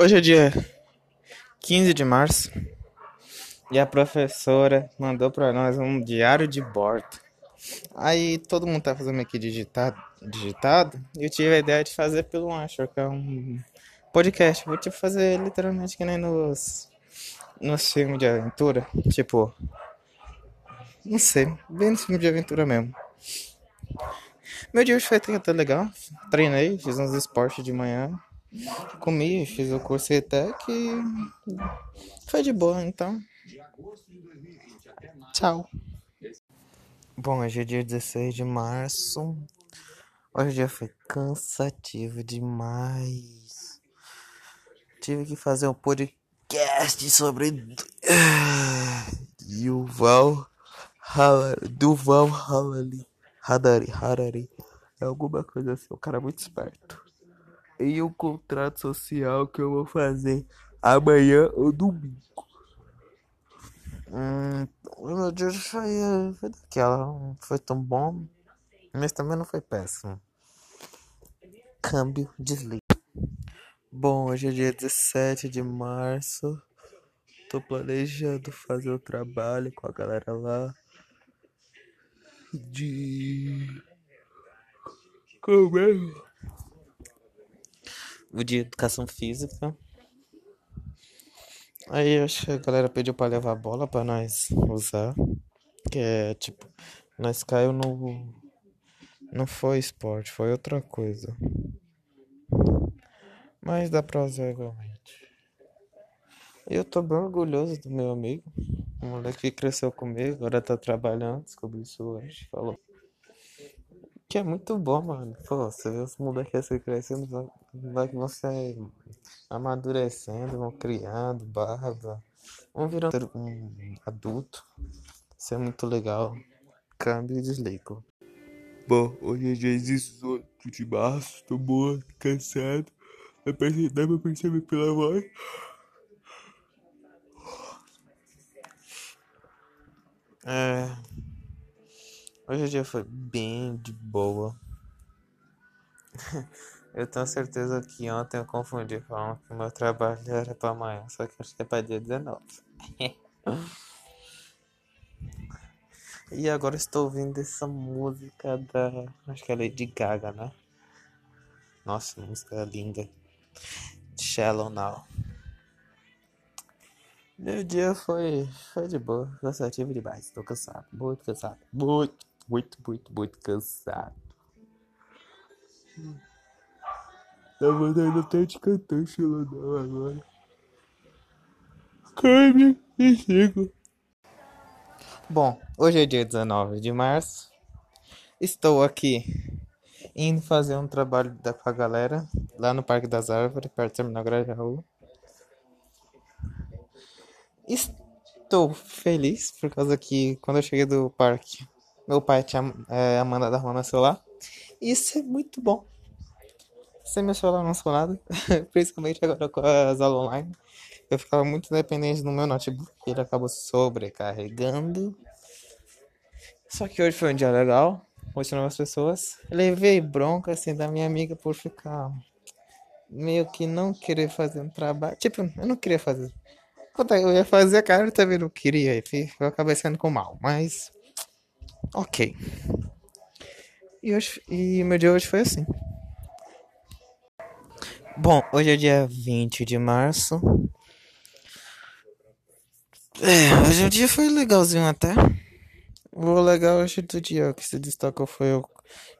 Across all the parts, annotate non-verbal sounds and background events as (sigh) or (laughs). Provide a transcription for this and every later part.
Hoje é dia 15 de março e a professora mandou para nós um diário de bordo. Aí todo mundo tá fazendo aqui digitado, digitado e eu tive a ideia de fazer pelo Anchor, que é um podcast. Vou tipo fazer literalmente que nem nos, nos filmes de aventura. Tipo, não sei, bem nos filmes de aventura mesmo. Meu dia hoje foi até legal. Treinei, fiz uns esportes de manhã. Comi, fiz o curso ETEC e foi de boa, então. Tchau. Bom, hoje é dia 16 de março. Hoje o dia foi cansativo demais. Tive que fazer um podcast sobre Yuval Harari, Duval Harari, Harari, Harari. É alguma coisa assim, o cara é muito esperto em um contrato social que eu vou fazer amanhã ou domingo. Hum, meu dia foi, foi daquela, não foi tão bom, mas também não foi péssimo. Câmbio, desliga. Bom, hoje é dia 17 de março. Tô planejando fazer o trabalho com a galera lá. De. Como é? O de educação física. Aí acho que a galera pediu pra levar a bola pra nós usar. Que é tipo, nós caiu no. Não foi esporte, foi outra coisa. Mas dá pra usar igualmente. Eu tô bem orgulhoso do meu amigo. O moleque que cresceu comigo, agora tá trabalhando, descobri isso hoje. Falou. Que é muito bom, mano. Pô, você vê os moleques assim crescendo, vai que você amadurecendo, vão criando, barba, vão virando um adulto. Isso é muito legal. Câmbio e desligo. Bom, hoje é dia 18 de março, tô morto, cansado. Dá pra perceber pela voz. É. Hoje o dia foi bem de boa. (laughs) eu tenho certeza que ontem eu confundi falando que meu trabalho era pra amanhã, só que acho que é pra dia 19. (laughs) e agora estou ouvindo essa música da. Acho que é Lady Gaga, né? Nossa, música linda. Shallow Now. Meu dia foi, foi de boa, cansativo demais. Tô cansado, muito cansado, muito muito, muito, muito cansado. Tá mandando até de cantar Xilodão agora. Câmbio e sigo. Bom, hoje é dia 19 de março. Estou aqui indo fazer um trabalho da, com a galera lá no Parque das Árvores, perto do Terminal Grajaú. Estou feliz por causa que quando eu cheguei do parque meu pai tinha é, mandado arrumar meu celular. Isso é muito bom. Sem meu celular não sou nada. (laughs) Principalmente agora com as aulas online. Eu ficava muito dependente do meu notebook. Ele acabou sobrecarregando. Só que hoje foi um dia legal. Hoje novas pessoas. Levei bronca assim da minha amiga por ficar meio que não querer fazer um trabalho. Tipo, eu não queria fazer. Eu ia fazer, a cara também não queria. Eu acabei sendo com mal. Mas Ok. E, hoje, e meu dia hoje foi assim. Bom, hoje é dia 20 de março. É, hoje o dia foi legalzinho até. O legal hoje do dia que se destacou foi eu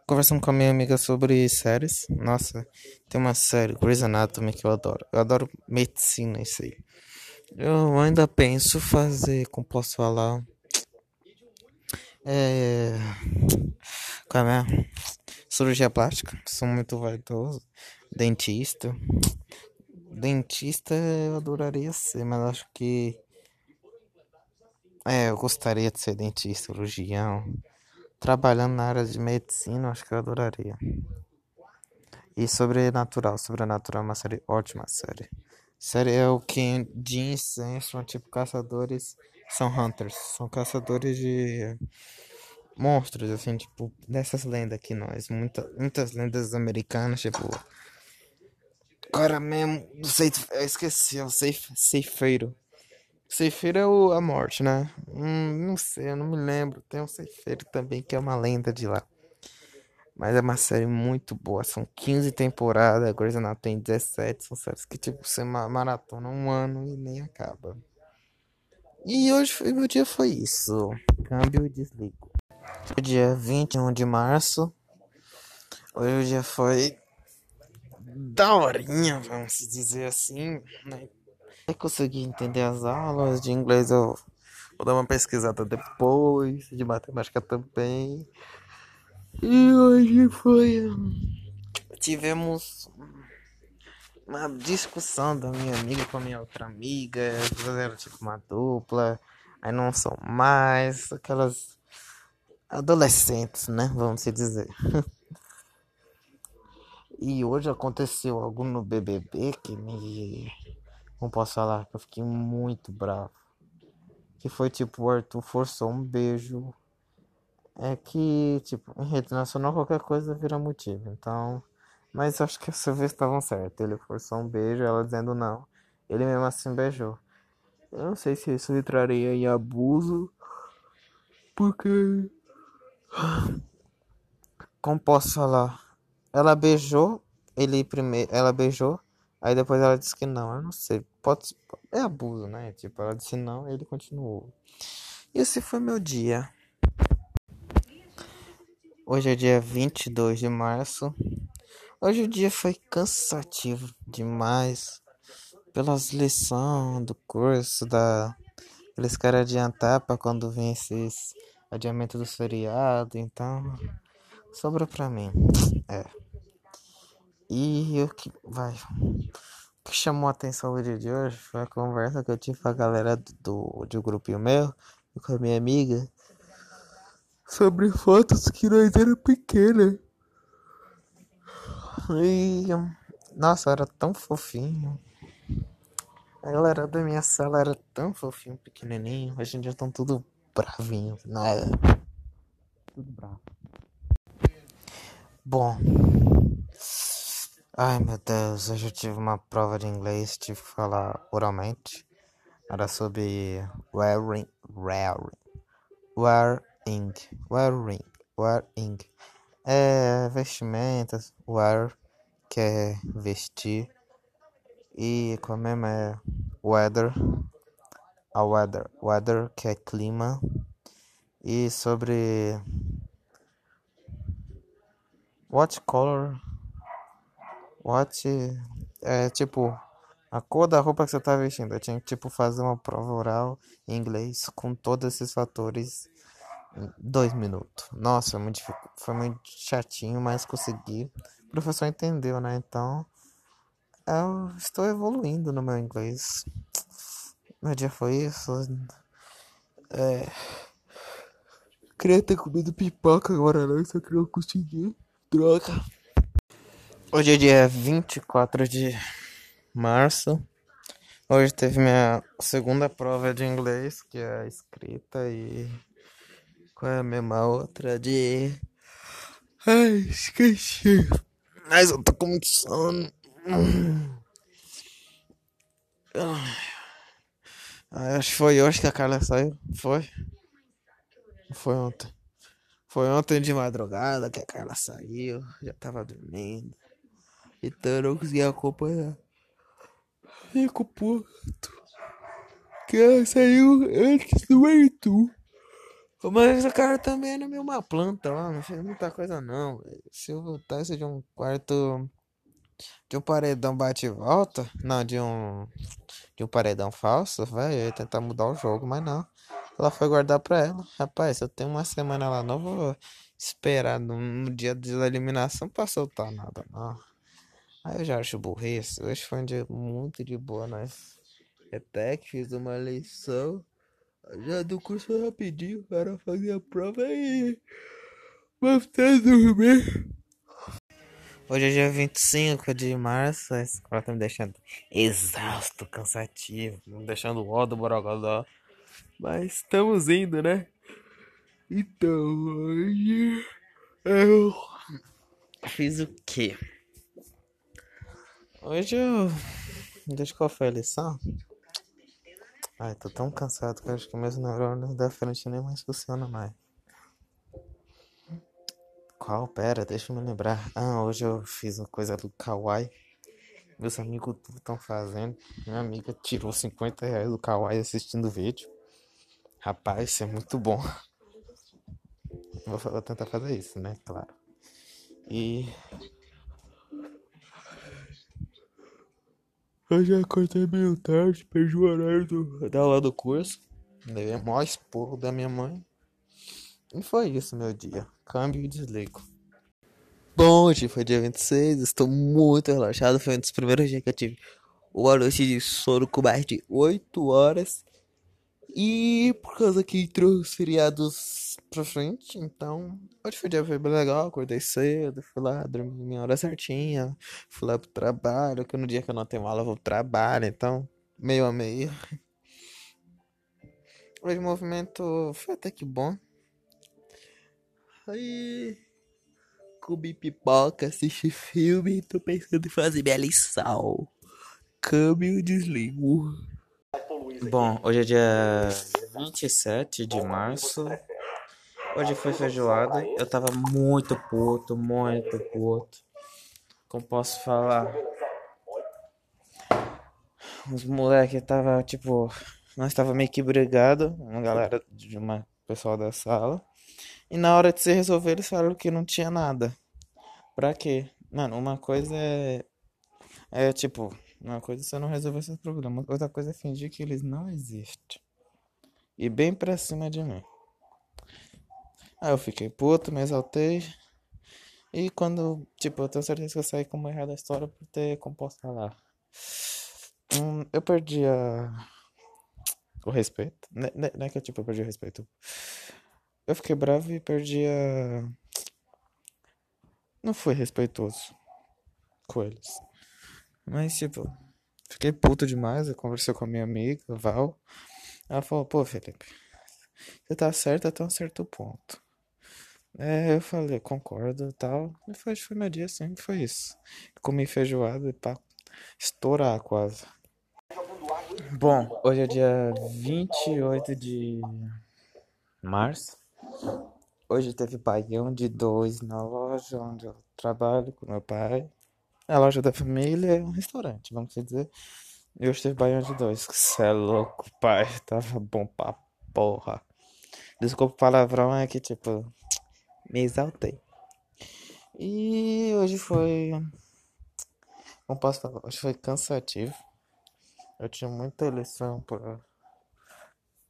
conversando com a minha amiga sobre séries. Nossa, tem uma série, Grey's Anatomy, que eu adoro. Eu adoro medicina, isso aí. Eu ainda penso fazer, como posso falar, é. Qual é? Cirurgia plástica. Sou muito vaidoso. Dentista. Dentista eu adoraria ser, mas acho que. É, eu gostaria de ser dentista, cirurgião. Trabalhando na área de medicina, acho que eu adoraria. E Sobrenatural. Sobrenatural é uma série ótima série. Série é o que Jean são tipo caçadores são hunters, são caçadores de monstros, assim, tipo, dessas lendas que nós, muita, muitas lendas americanas, tipo, cara mesmo. Sei, eu esqueci, é o ceif, ceifeiro. Ceifeiro é o, a morte, né? Hum, não sei, eu não me lembro. Tem um ceifeiro também que é uma lenda de lá. Mas é uma série muito boa. São 15 temporadas. Grey's Anatomy tem 17. São séries que, tipo, você maratona um ano e nem acaba. E hoje foi, meu dia foi isso. Câmbio e desligo. O dia 21 de março. Hoje o dia foi daorinha, vamos dizer assim, né? Eu consegui entender as aulas de inglês, eu vou dar uma pesquisada depois, de matemática também. E hoje foi. Tivemos uma discussão da minha amiga com a minha outra amiga, fizeram tipo uma dupla, aí não são mais aquelas adolescentes, né? Vamos dizer. (laughs) E hoje aconteceu algo no BBB que me. Não posso falar que eu fiquei muito bravo. Que foi tipo, o Arthur forçou um beijo. É que, tipo, em rede nacional qualquer coisa vira motivo. Então. Mas acho que essa vez estavam certo. Ele forçou um beijo, ela dizendo não. Ele mesmo assim beijou. Eu não sei se isso entraria em abuso. Porque. Como posso falar? Ela beijou, ele primeiro, ela beijou, aí depois ela disse que não. Eu não sei, pode é abuso, né? Tipo, ela disse não, ele continuou. Esse foi meu dia. Hoje é dia 22 de março. Hoje o dia foi cansativo demais. Pelas lições do curso, da eles querem adiantar para quando vem esses adiamento do feriado, então sobra pra mim. É. E o que vai. O que chamou a atenção no dia de hoje foi a conversa que eu tive com a galera do, do grupinho meu e com a minha amiga sobre fotos que nós era pequena. E nossa, era tão fofinho. A galera da minha sala era tão fofinho, pequenininho. Hoje em dia estão tudo bravinho, né? Tudo bravo. Bom. Ai meu Deus, hoje eu tive uma prova de inglês, tive que falar oralmente. Era sobre wearing, wearing, wearing, wearing, wearing. É vestimentas, wear, que é vestir. E como é, é weather, a weather, weather que é clima. E sobre What color? What? É tipo a cor da roupa que você tá vestindo. Eu tinha que tipo fazer uma prova oral em inglês com todos esses fatores dois minutos. Nossa, muito, foi muito chatinho, mas consegui. O professor entendeu, né? Então eu estou evoluindo no meu inglês. Meu dia foi isso. É. Queria ter comido pipoca agora não, só que não consegui. Droga. Hoje é dia 24 de março. Hoje teve minha segunda prova de inglês, que é escrita e. Qual é a mesma outra? De. Ai, esqueci. Mas eu tô com muito sono. Ah, acho que foi hoje que a Carla saiu. Foi? Foi ontem. Foi ontem de madrugada que a Carla saiu, já tava dormindo. Então eu não consegui acompanhar. Fico puto. Que ela saiu antes do Arthur. Mas a cara também era meio uma planta lá, não fez muita coisa não. Se eu voltasse de um quarto. De um paredão bate e volta. Não, de um. De um paredão falso, vai, eu ia tentar mudar o jogo, mas não. Ela foi guardar pra ela. Rapaz, eu tenho uma semana lá, não vou esperar no, no dia da eliminação pra soltar nada, não. Aí eu já acho burrice. Hoje foi um dia muito de boa, nós. Até que fiz uma lição. Já do curso rapidinho para fazer a prova e. Voltar dormir. Hoje é dia 25 de março. A escola tá me deixando exausto, cansativo, me deixando ó do borogodó. Mas estamos indo, né? Então, hoje eu fiz o quê? Hoje eu. Desde qual foi a lição? Ai, tô tão cansado que acho que meus neurônios da frente nem mais funcionam mais. Qual? Pera, deixa eu me lembrar. Ah, hoje eu fiz uma coisa do Kawaii. Meus amigos estão fazendo. Minha amiga tirou 50 reais do Kawaii assistindo o vídeo. Rapaz, isso é muito bom. Vou tentar fazer isso, né? Claro. E. Eu já acordei meio tarde, perdi o horário do, da aula do curso. Levei o maior esporro da minha mãe. E foi isso, meu dia. Câmbio e desligo. Bom, hoje foi dia 26, estou muito relaxado. Foi um dos primeiros dias que eu tive uma noite de sono com mais de 8 horas. E por causa que entrou os feriados pra frente, então hoje foi dia foi bem legal, acordei cedo, fui lá, dormi minha hora certinha, fui lá pro trabalho, que no dia que eu não tenho aula eu vou pro trabalho, então meio a meio. Hoje o movimento foi até que bom. Aí comi pipoca, assisti filme, tô pensando em fazer minha lição. Câmbio desligo. Bom, hoje é dia 27 de março. Hoje foi feijoada. Eu tava muito puto, muito puto. Como posso falar? Os moleques tava tipo. Nós tava meio que brigado. Uma galera de uma pessoal da sala. E na hora de se resolver, eles falaram que não tinha nada. Pra quê? Mano, uma coisa é. É tipo. Uma coisa é você não resolver seus problemas. Outra coisa é fingir que eles não existem. E bem pra cima de mim. Aí eu fiquei puto, me exaltei. E quando, tipo, eu tenho certeza que eu saí como errado a história por ter composto lá. Hum, eu perdi a... o respeito. Não é, não é que tipo, eu perdi o respeito. Eu fiquei bravo e perdi a. Não fui respeitoso com eles. Mas, tipo, fiquei puto demais. Eu conversei com a minha amiga, Val. Ela falou: pô, Felipe, você tá certo até um certo ponto. É, eu falei, concordo e tal. E foi, foi meu dia assim, foi isso. Comi feijoada pra estourar quase. Bom, hoje é dia 28 de março. Hoje teve baião de dois na loja onde eu trabalho com meu pai. É a loja da família é um restaurante, vamos dizer. E hoje teve baião de dois. Cê é louco, pai. (laughs) Tava bom pra porra. Desculpa o palavrão, é que tipo, me exaltei. E hoje foi. Como posso falar? Hoje foi cansativo. Eu tinha muita lição pra,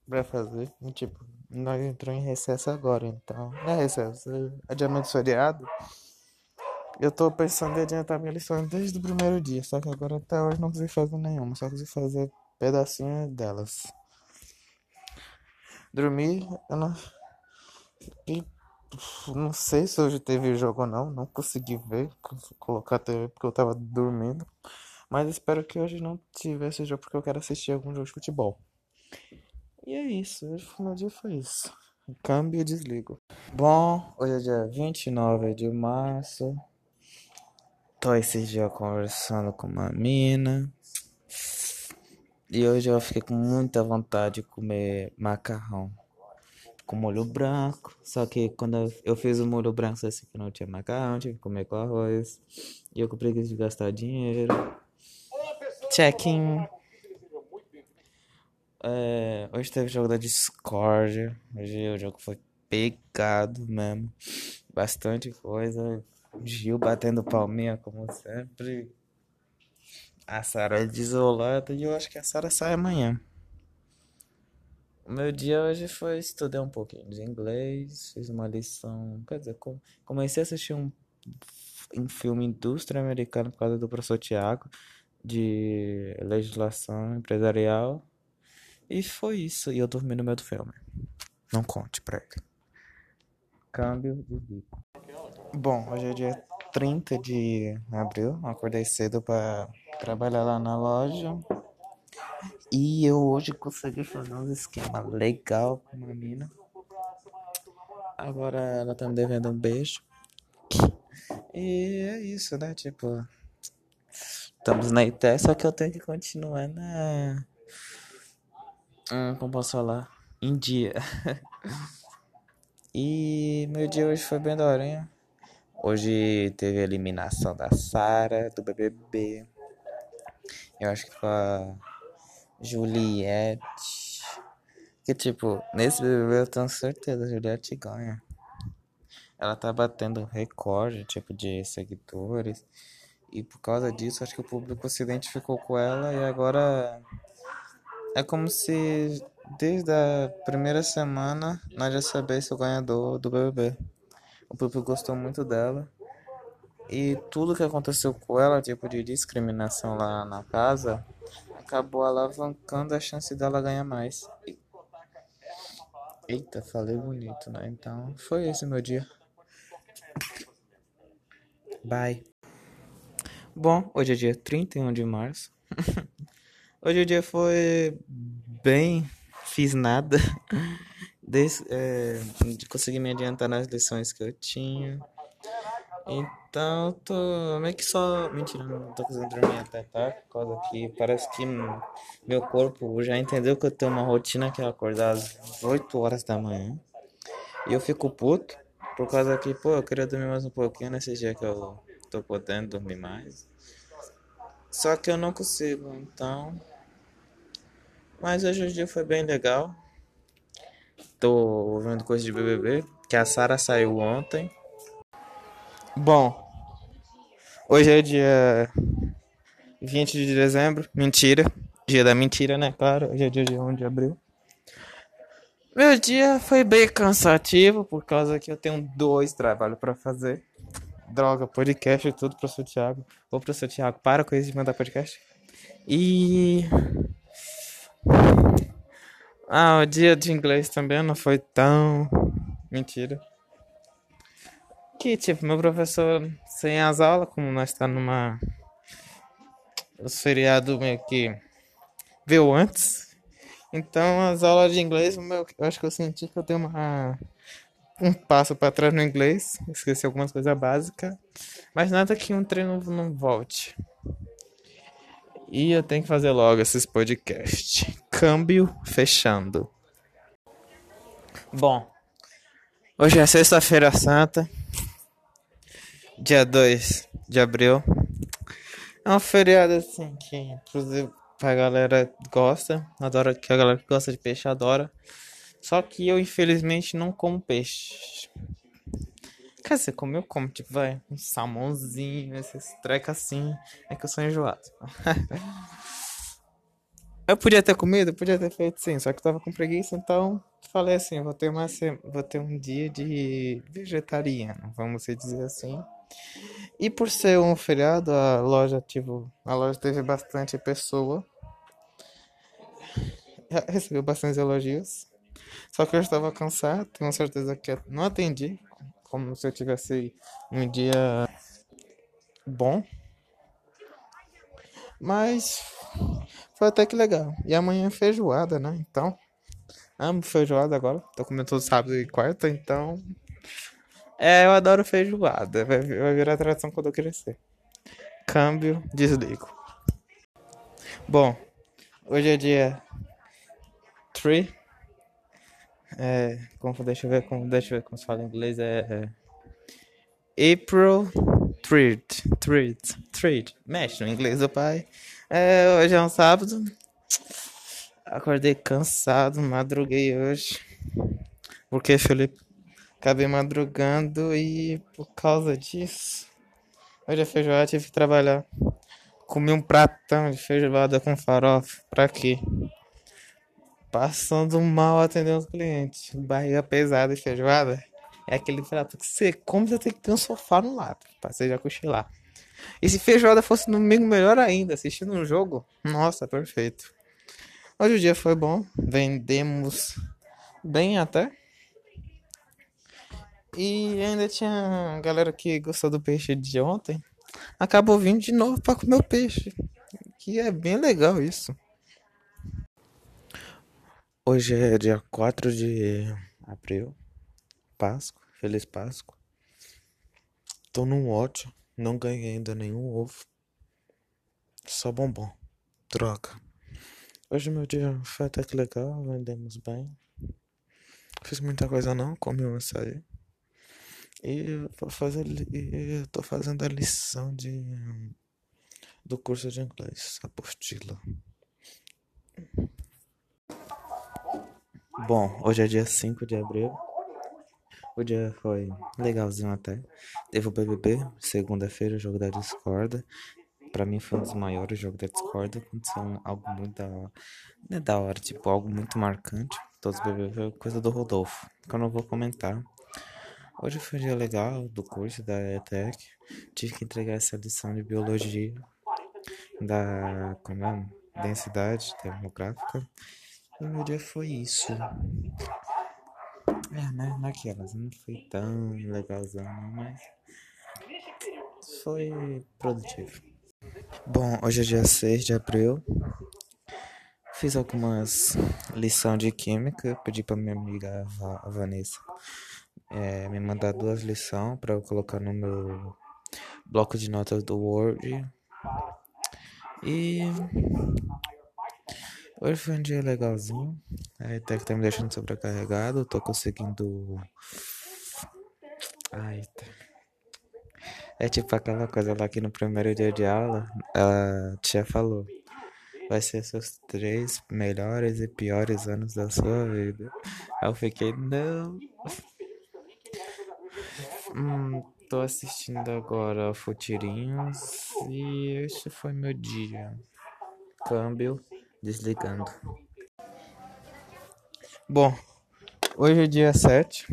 pra fazer. E, tipo, nós entramos em recesso agora, então. Não é recesso, é adiamento feriado. Eu tô pensando em adiantar minha lição desde o primeiro dia, só que agora até hoje não consegui fazer nenhuma, só consegui fazer pedacinho delas. Dormi, eu não. E, não sei se hoje teve jogo ou não, não consegui ver, colocar a TV porque eu tava dormindo. Mas espero que hoje não tivesse jogo porque eu quero assistir algum jogo de futebol. E é isso, hoje meu dia foi isso. Câmbio e desligo. Bom, hoje é dia 29 de março. Tô esses dias conversando com uma mina. E hoje eu fiquei com muita vontade de comer macarrão com molho branco. Só que quando eu fiz o molho branco, assim que não tinha macarrão, tinha que comer com arroz. E eu com preguiça de gastar dinheiro. Check-in. É, hoje teve jogo da Discord. Hoje o jogo foi pegado mesmo. Bastante coisa. Gil batendo palminha como sempre. A Sara desolada e eu acho que a Sara sai amanhã. O meu dia hoje foi estudar um pouquinho de inglês, fiz uma lição, quer dizer, comecei a assistir um, um filme indústria americana por causa do professor Tiago de legislação empresarial. E foi isso, e eu dormi no meio do filme. Não conte pra ele. Câmbio de bico. Bom, hoje é dia 30 de abril, acordei cedo para trabalhar lá na loja. E eu hoje consegui fazer um esquema legal com uma mina. Agora ela tá me devendo um beijo. E é isso, né? Tipo, Estamos na ITE, só que eu tenho que continuar na. Hum, como posso falar? Em dia. (laughs) e meu dia hoje foi bem daorinha. Hoje teve a eliminação da Sara do BBB. Eu acho que foi a Juliette. Que tipo, nesse BBB eu tenho certeza, a Juliette ganha. Ela tá batendo recorde, tipo, de seguidores. E por causa disso, acho que o público se identificou com ela e agora é como se desde a primeira semana nós já sabemos o ganhador do BBB. O público gostou muito dela. E tudo que aconteceu com ela, tipo de discriminação lá na casa, acabou alavancando a chance dela ganhar mais. Eita, falei bonito, né? Então, foi esse meu dia. Bye. Bom, hoje é dia 31 de março. (laughs) hoje o dia foi bem. Fiz nada. (laughs) Des, é, consegui me adiantar nas lições que eu tinha. Então, tô meio que só. Mentira, não tô conseguindo dormir até tarde, por causa que parece que meu corpo já entendeu que eu tenho uma rotina que é acordar às 8 horas da manhã. E eu fico puto, por causa que, pô, eu queria dormir mais um pouquinho nesse dia que eu tô podendo dormir mais. Só que eu não consigo, então. Mas hoje o dia foi bem legal. Tô ouvindo coisa de BBB, que a Sara saiu ontem. Bom, hoje é dia 20 de dezembro, mentira. Dia da mentira, né? Claro, hoje é dia de 1 de abril. Meu dia foi bem cansativo, por causa que eu tenho dois trabalhos para fazer. Droga, podcast e tudo pro seu Thiago. Ou pro seu Thiago, para com isso de mandar podcast. E. Ah, o dia de inglês também não foi tão. Mentira. Que, tipo, meu professor sem as aulas, como nós tá numa. O feriado meio que. Veio antes. Então, as aulas de inglês, eu acho que eu senti que eu tenho uma um passo para trás no inglês, esqueci algumas coisas básicas, mas nada que um treino não volte. E eu tenho que fazer logo esses podcasts. Câmbio fechando. Bom, hoje é sexta-feira santa, dia 2 de abril. É um feriado assim que, inclusive, a galera gosta, adora, que a galera que gosta de peixe adora. Só que eu, infelizmente, não como peixe. Quer dizer, como eu como, tipo, vai, um salmãozinho, esses treca assim. É que eu sou enjoado. (laughs) eu podia ter comido, podia ter feito sim, só que eu tava com preguiça, então falei assim, vou ter, uma, vou ter um dia de vegetariano, vamos dizer assim. E por ser um feriado, a loja, tipo, a loja teve bastante pessoa. Recebeu bastante elogios. Só que eu estava cansado, tenho certeza que não atendi, como se eu tivesse um dia bom. Mas foi até que legal. E amanhã é feijoada, né? Então, amo feijoada agora. Tô comendo todo sábado e quarta, então. É, eu adoro feijoada. Vai, vai virar atração quando eu crescer. Câmbio, desligo. Bom, hoje é dia 3 é, como, deixa eu ver como, deixa eu ver como se fala em inglês. É, é April 3rd. 3rd. 3rd. Mexe no inglês do pai. É, hoje é um sábado. Acordei cansado, madruguei hoje. Porque, Felipe, acabei madrugando e por causa disso. Hoje é feijoada, tive que trabalhar. Comi um pratão de feijoada com farofa. Pra quê? Passando mal atendendo os clientes. Barriga pesada e feijoada. É aquele prato que você come, você tem que ter um sofá no lado. Pra você já cochilar. E se feijoada fosse no domingo, melhor ainda. Assistindo um jogo. Nossa, perfeito. Hoje o dia foi bom. Vendemos bem até. E ainda tinha galera que gostou do peixe de ontem. Acabou vindo de novo para comer o peixe. Que é bem legal isso. Hoje é dia 4 de abril. Páscoa. Feliz Páscoa. Tô num ótimo. Não ganhei ainda nenhum ovo. Só bombom. Droga. Hoje meu dia foi até que legal, vendemos bem. Fiz muita coisa não, comi um açaí. E vou fazer, e tô fazendo a lição de do curso de inglês, apostila. Bom, hoje é dia 5 de abril. O dia foi legalzinho até. Teve o BBB, segunda-feira, jogo da Discord. Pra mim foi um dos maiores jogos da Discord. Aconteceu algo muito da hora. Não é da hora, tipo, algo muito marcante. Todos os BBB, coisa do Rodolfo, que eu não vou comentar. Hoje foi um dia legal do curso da ETEC. Tive que entregar essa lição de biologia da como é? densidade demográfica. Meu dia foi isso. É, né? Naquelas, não foi tão legalzão, mas foi produtivo. Bom, hoje é dia 6 de abril. Fiz algumas lições de química. Pedi para minha amiga a Vanessa é, me mandar duas lições para eu colocar no meu bloco de notas do Word. E Hoje foi um dia legalzinho. Até que tá me deixando sobrecarregado. Tô conseguindo. Ai, tá. É tipo aquela coisa lá que no primeiro dia de aula a tia falou. Vai ser seus três melhores e piores anos da sua vida. Aí eu fiquei, não. Hum, tô assistindo agora Futirinhos e este foi meu dia. Câmbio desligando. Bom, hoje é dia 7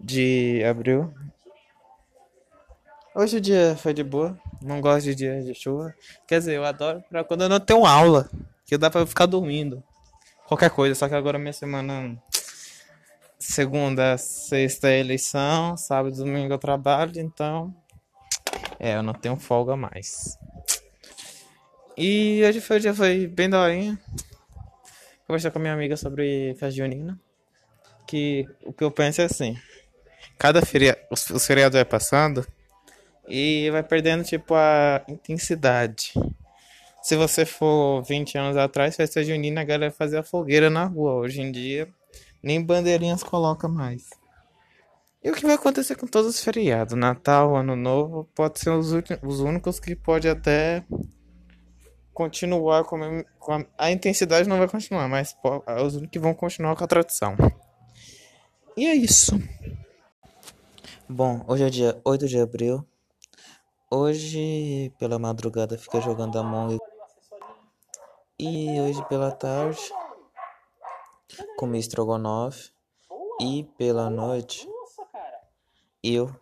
de abril. Hoje o dia foi de boa. Não gosto de dia de chuva. Quer dizer, eu adoro pra quando eu não tenho aula. Que dá pra ficar dormindo. Qualquer coisa. Só que agora minha semana. Segunda, sexta é eleição. Sábado domingo eu trabalho. Então. É, eu não tenho folga mais. E hoje foi o dia foi bem daorinha. Conversar com a minha amiga sobre festa junina. Que o que eu penso é assim. Cada feriado, os, os feriados vai passando e vai perdendo tipo a intensidade. Se você for 20 anos atrás, festa junina, a galera fazia fogueira na rua. Hoje em dia, nem bandeirinhas coloca mais. E o que vai acontecer com todos os feriados? Natal, Ano Novo, pode ser os, os únicos que pode até continuar com a, com a, a intensidade não vai continuar, mas é os que vão continuar com a tradição. E é isso. Bom, hoje é dia 8 de abril. Hoje, pela madrugada, fica jogando Among E hoje pela tarde, comi estrogonofe. E pela noite, eu.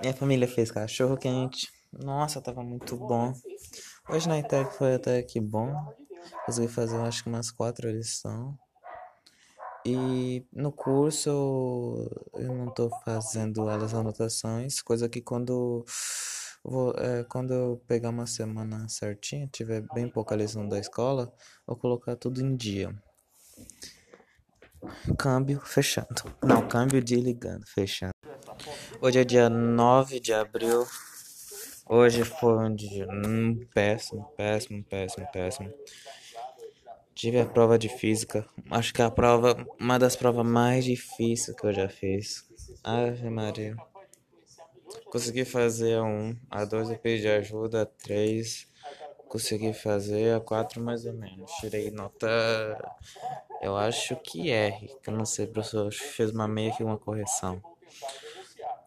Minha família fez cachorro quente. Nossa, tava muito bom. Hoje na ITEC foi até que bom. Consegui fazer acho que umas quatro lições. E no curso eu não estou fazendo elas anotações, coisa que quando vou, é, quando eu pegar uma semana certinha, tiver bem pouca lição da escola, vou colocar tudo em dia. Câmbio fechando. Não, câmbio de ligando, fechando. Hoje é dia 9 de abril Hoje foi um dia hum, péssimo, péssimo, péssimo, péssimo. Tive a prova de física. Acho que é a prova, uma das provas mais difíceis que eu já fiz. Ave Maria. Consegui fazer a 1, a 2 eu pedi ajuda, a 3 consegui fazer, a 4 mais ou menos. Tirei nota, eu acho que R, que eu não sei, professor, fez uma meia que uma correção.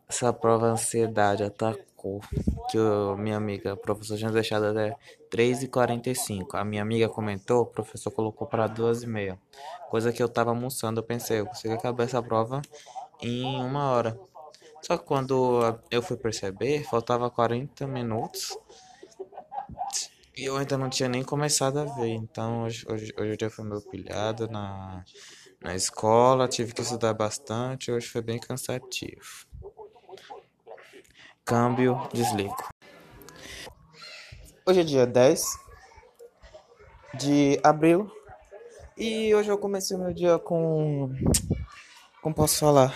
Essa prova ansiedade atacou que o, minha amiga, a professora tinha deixado até 3h45. A minha amiga comentou, o professor colocou para 2h30. Coisa que eu tava almoçando, eu pensei, eu consegui acabar essa prova em uma hora. Só que quando eu fui perceber, faltava 40 minutos. E eu ainda não tinha nem começado a ver. Então hoje, hoje, hoje o dia foi meu pilhado na, na escola, tive que estudar bastante, hoje foi bem cansativo câmbio, desligo. Hoje é dia 10 de abril e hoje eu comecei meu dia com. Como posso falar?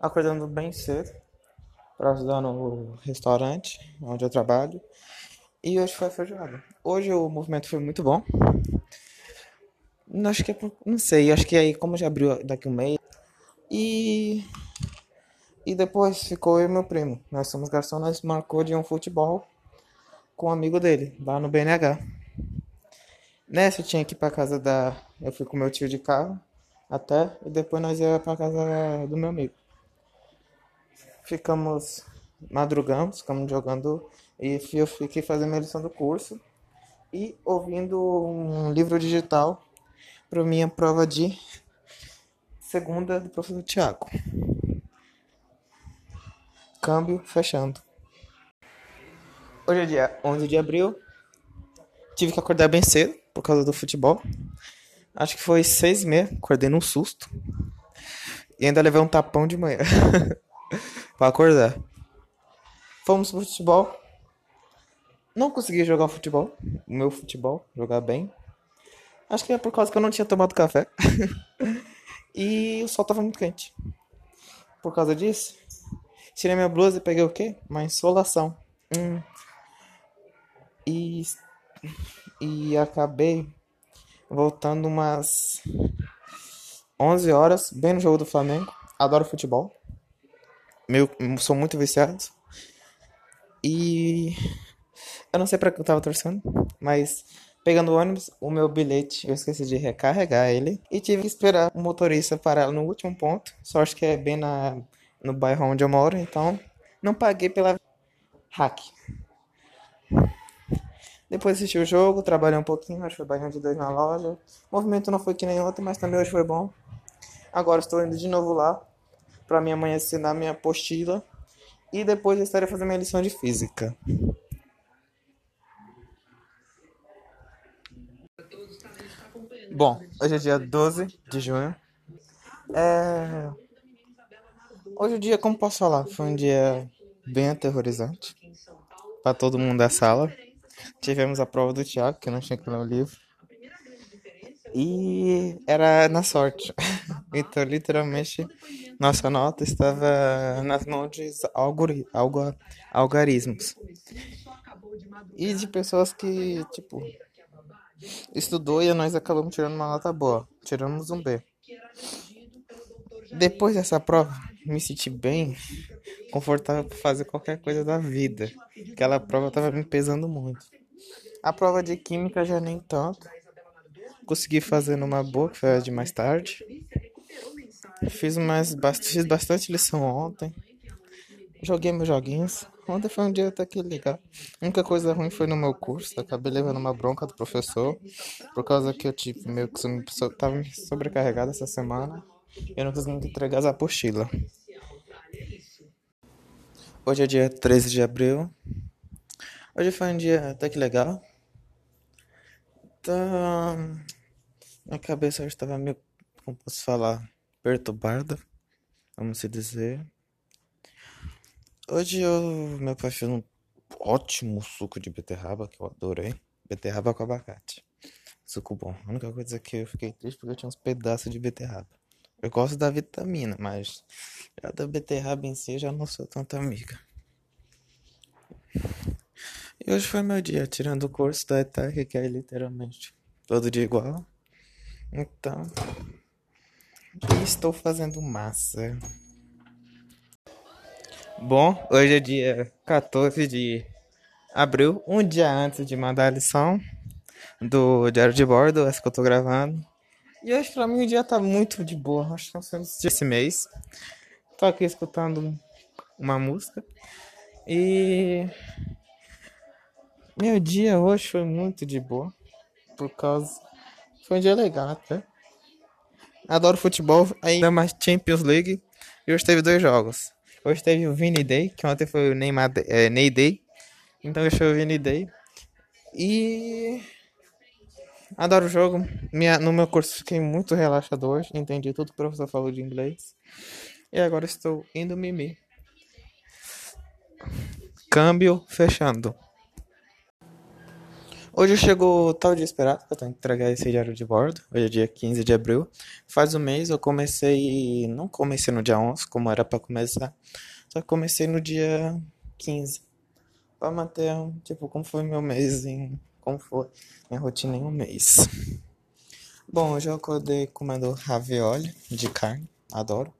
Acordando bem cedo para ajudar no restaurante onde eu trabalho. E hoje foi feijoada. Hoje o movimento foi muito bom. Acho que é, não sei, acho que aí como já abriu daqui um mês. E e depois ficou eu e meu primo. Nós somos garçom, nós marcou de um futebol com um amigo dele, lá no BNH. Nessa eu tinha que ir pra casa da. Eu fui com meu tio de carro até, e depois nós ia pra casa do meu amigo. Ficamos. Madrugamos, ficamos jogando. E eu fiquei fazendo minha lição do curso e ouvindo um livro digital para minha prova de segunda do professor Tiago. Câmbio fechando. Hoje é dia 11 de abril. Tive que acordar bem cedo por causa do futebol. Acho que foi seis e meia. Acordei num susto. E ainda levei um tapão de manhã (laughs) para acordar. Fomos pro futebol. Não consegui jogar futebol. O meu futebol, jogar bem. Acho que é por causa que eu não tinha tomado café. (laughs) e o sol tava muito quente. Por causa disso, tirei minha blusa e peguei o quê? Uma insolação. Hum. E, e acabei voltando umas 11 horas, bem no jogo do Flamengo. Adoro futebol. Meu, sou muito viciado. E eu não sei para que eu tava torcendo, mas pegando o ônibus, o meu bilhete, eu esqueci de recarregar ele e tive que esperar o motorista parar no último ponto. Sorte que é bem na no bairro onde eu moro, então não paguei pela hack. Depois assisti o jogo, trabalhei um pouquinho, acho que foi de dois na loja. O movimento não foi que nem ontem, mas também hoje foi bom. Agora estou indo de novo lá para minha mãe assinar minha apostila e depois eu estarei fazendo minha lição de física. Bom, hoje é dia 12 de junho. É... Hoje o dia, como posso falar, foi um dia bem aterrorizante para todo mundo da sala. Tivemos a prova do Thiago, que não tinha que ler o livro. E era na sorte. (laughs) então, literalmente, nossa nota estava nas mãos de algori algo algarismos. E de pessoas que, tipo, estudou e nós acabamos tirando uma nota boa. Tiramos um B. Depois dessa prova, me senti bem confortável para fazer qualquer coisa da vida. Aquela prova estava me pesando muito. A prova de química já nem tanto consegui fazer numa boa, que foi a de mais tarde. Fiz, mais, fiz bastante lição ontem. Joguei meus joguinhos. Ontem foi um dia até que legal. A única coisa ruim foi no meu curso. acabei levando uma bronca do professor. Por causa que eu tipo, meio que tava sobrecarregado essa semana. Eu não consegui entregar as apostilas. Hoje é dia 13 de abril. Hoje foi um dia até que legal. Tá. Minha cabeça estava meio, como posso falar, perturbada, vamos se dizer. Hoje eu, meu pai fez um ótimo suco de beterraba que eu adorei. Beterraba com abacate. Suco bom. A única coisa é que eu fiquei triste porque eu tinha uns pedaços de beterraba. Eu gosto da vitamina, mas já da beterraba em si eu já não sou tanta amiga. E hoje foi meu dia, tirando o curso da ETEC, que é literalmente todo dia igual. Então, estou fazendo massa. Bom, hoje é dia 14 de abril, um dia antes de mandar a lição do diário de bordo, essa que eu tô gravando. E hoje pra mim o dia tá muito de boa, acho que estão sendo esse mês. Tô aqui escutando uma música. E meu dia hoje foi muito de boa, por causa foi um dia legal até. Adoro futebol, ainda mais Champions League. E hoje teve dois jogos. Hoje teve o Vini Day, que ontem foi o Neymar, é, Ney Day. Então hoje foi o Vini Day. E adoro o jogo. Minha, no meu curso fiquei muito relaxado hoje. Entendi tudo que o professor falou de inglês. E agora estou indo mimir. Câmbio fechando. Hoje chegou tal dia esperado eu tenho que entregar esse diário de bordo. Hoje é dia 15 de abril. Faz um mês eu comecei. Não comecei no dia 11, como era para começar. Só comecei no dia 15. Pra manter, tipo, como foi meu mês em. Como foi minha rotina em um mês. Bom, hoje eu acordei comendo ravioli de carne, adoro.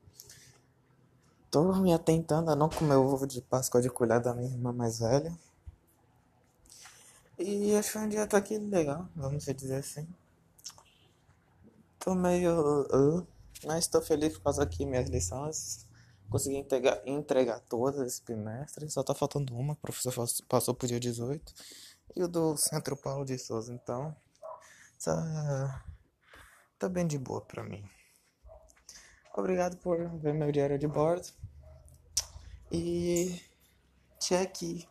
Tô me atentando a não comer o ovo de Páscoa de colher da minha irmã mais velha. E acho um dia até que legal, vamos dizer assim. Tô meio. Uh, mas tô feliz por causa que minhas lições consegui entregar, entregar todas esse trimestre. Só tá faltando uma, o professor passou pro dia 18. E o do Centro Paulo de Souza, então. Tá, tá bem de boa pra mim. Obrigado por ver meu diário de bordo. E check.